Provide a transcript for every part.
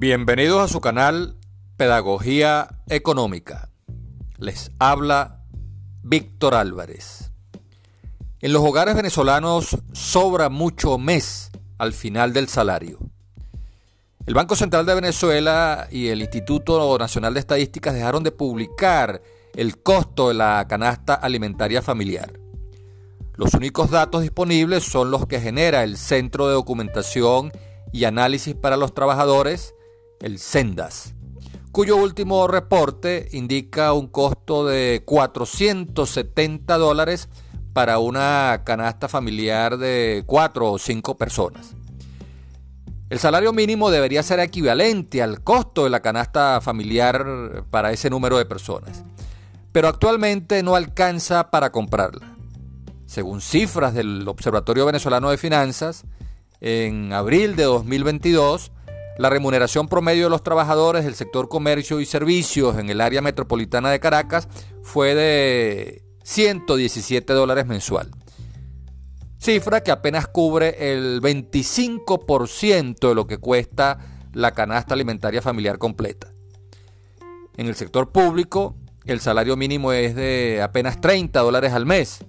Bienvenidos a su canal Pedagogía Económica. Les habla Víctor Álvarez. En los hogares venezolanos sobra mucho mes al final del salario. El Banco Central de Venezuela y el Instituto Nacional de Estadísticas dejaron de publicar el costo de la canasta alimentaria familiar. Los únicos datos disponibles son los que genera el Centro de Documentación y Análisis para los Trabajadores, el Sendas, cuyo último reporte indica un costo de 470 dólares para una canasta familiar de 4 o 5 personas. El salario mínimo debería ser equivalente al costo de la canasta familiar para ese número de personas, pero actualmente no alcanza para comprarla. Según cifras del Observatorio Venezolano de Finanzas, en abril de 2022, la remuneración promedio de los trabajadores del sector comercio y servicios en el área metropolitana de Caracas fue de 117 dólares mensual. Cifra que apenas cubre el 25% de lo que cuesta la canasta alimentaria familiar completa. En el sector público, el salario mínimo es de apenas 30 dólares al mes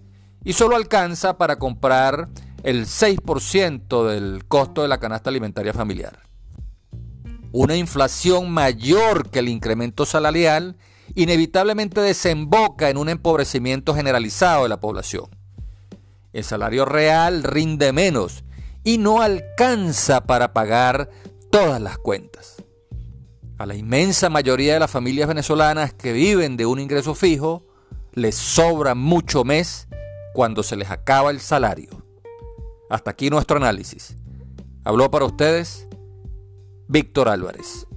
y solo alcanza para comprar el 6% del costo de la canasta alimentaria familiar una inflación mayor que el incremento salarial inevitablemente desemboca en un empobrecimiento generalizado de la población. El salario real rinde menos y no alcanza para pagar todas las cuentas. A la inmensa mayoría de las familias venezolanas que viven de un ingreso fijo, les sobra mucho mes cuando se les acaba el salario. Hasta aquí nuestro análisis. Habló para ustedes Víctor Álvarez.